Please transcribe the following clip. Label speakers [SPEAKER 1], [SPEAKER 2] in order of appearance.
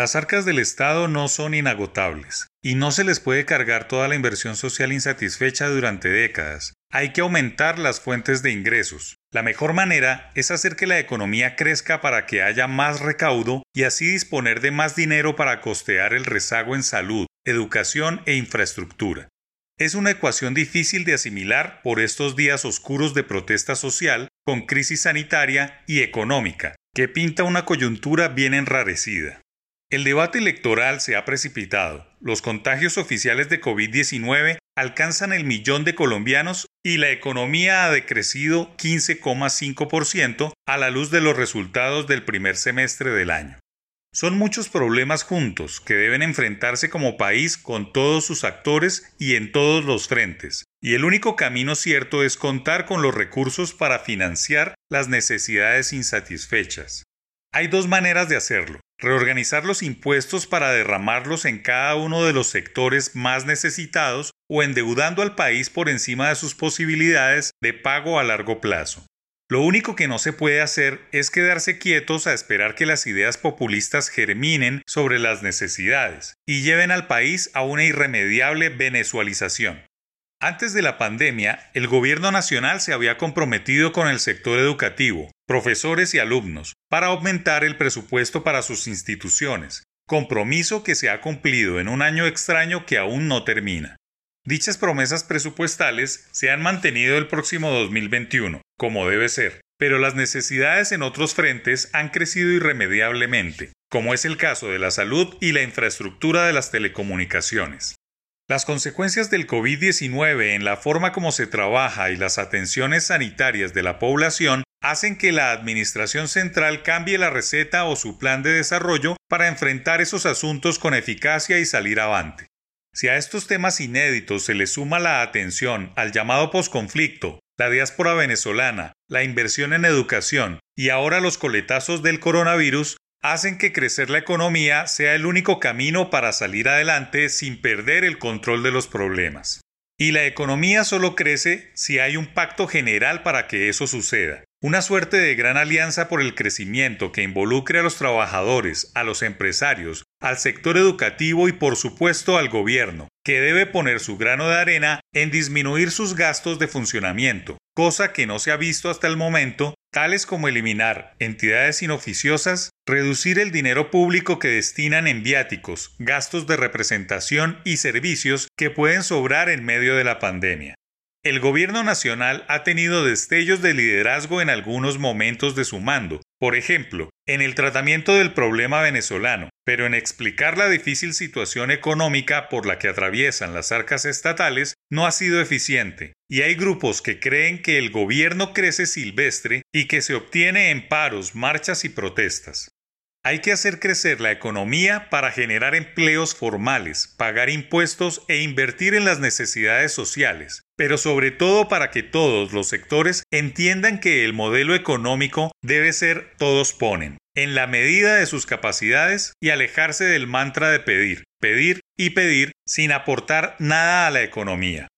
[SPEAKER 1] Las arcas del Estado no son inagotables y no se les puede cargar toda la inversión social insatisfecha durante décadas. Hay que aumentar las fuentes de ingresos. La mejor manera es hacer que la economía crezca para que haya más recaudo y así disponer de más dinero para costear el rezago en salud, educación e infraestructura. Es una ecuación difícil de asimilar por estos días oscuros de protesta social con crisis sanitaria y económica, que pinta una coyuntura bien enrarecida. El debate electoral se ha precipitado. Los contagios oficiales de COVID-19 alcanzan el millón de colombianos y la economía ha decrecido 15,5% a la luz de los resultados del primer semestre del año. Son muchos problemas juntos que deben enfrentarse como país con todos sus actores y en todos los frentes, y el único camino cierto es contar con los recursos para financiar las necesidades insatisfechas. Hay dos maneras de hacerlo. Reorganizar los impuestos para derramarlos en cada uno de los sectores más necesitados o endeudando al país por encima de sus posibilidades de pago a largo plazo. Lo único que no se puede hacer es quedarse quietos a esperar que las ideas populistas germinen sobre las necesidades y lleven al país a una irremediable venezualización. Antes de la pandemia, el gobierno nacional se había comprometido con el sector educativo, profesores y alumnos, para aumentar el presupuesto para sus instituciones, compromiso que se ha cumplido en un año extraño que aún no termina. Dichas promesas presupuestales se han mantenido el próximo 2021, como debe ser, pero las necesidades en otros frentes han crecido irremediablemente, como es el caso de la salud y la infraestructura de las telecomunicaciones. Las consecuencias del COVID-19 en la forma como se trabaja y las atenciones sanitarias de la población hacen que la Administración Central cambie la receta o su plan de desarrollo para enfrentar esos asuntos con eficacia y salir avante. Si a estos temas inéditos se le suma la atención al llamado posconflicto, la diáspora venezolana, la inversión en educación y ahora los coletazos del coronavirus, hacen que crecer la economía sea el único camino para salir adelante sin perder el control de los problemas. Y la economía solo crece si hay un pacto general para que eso suceda. Una suerte de gran alianza por el crecimiento que involucre a los trabajadores, a los empresarios, al sector educativo y por supuesto al gobierno, que debe poner su grano de arena en disminuir sus gastos de funcionamiento, cosa que no se ha visto hasta el momento, tales como eliminar entidades inoficiosas, reducir el dinero público que destinan en viáticos, gastos de representación y servicios que pueden sobrar en medio de la pandemia. El gobierno nacional ha tenido destellos de liderazgo en algunos momentos de su mando, por ejemplo, en el tratamiento del problema venezolano, pero en explicar la difícil situación económica por la que atraviesan las arcas estatales no ha sido eficiente, y hay grupos que creen que el gobierno crece silvestre y que se obtiene en paros, marchas y protestas. Hay que hacer crecer la economía para generar empleos formales, pagar impuestos e invertir en las necesidades sociales, pero sobre todo para que todos los sectores entiendan que el modelo económico debe ser todos ponen, en la medida de sus capacidades y alejarse del mantra de pedir, pedir y pedir sin aportar nada a la economía.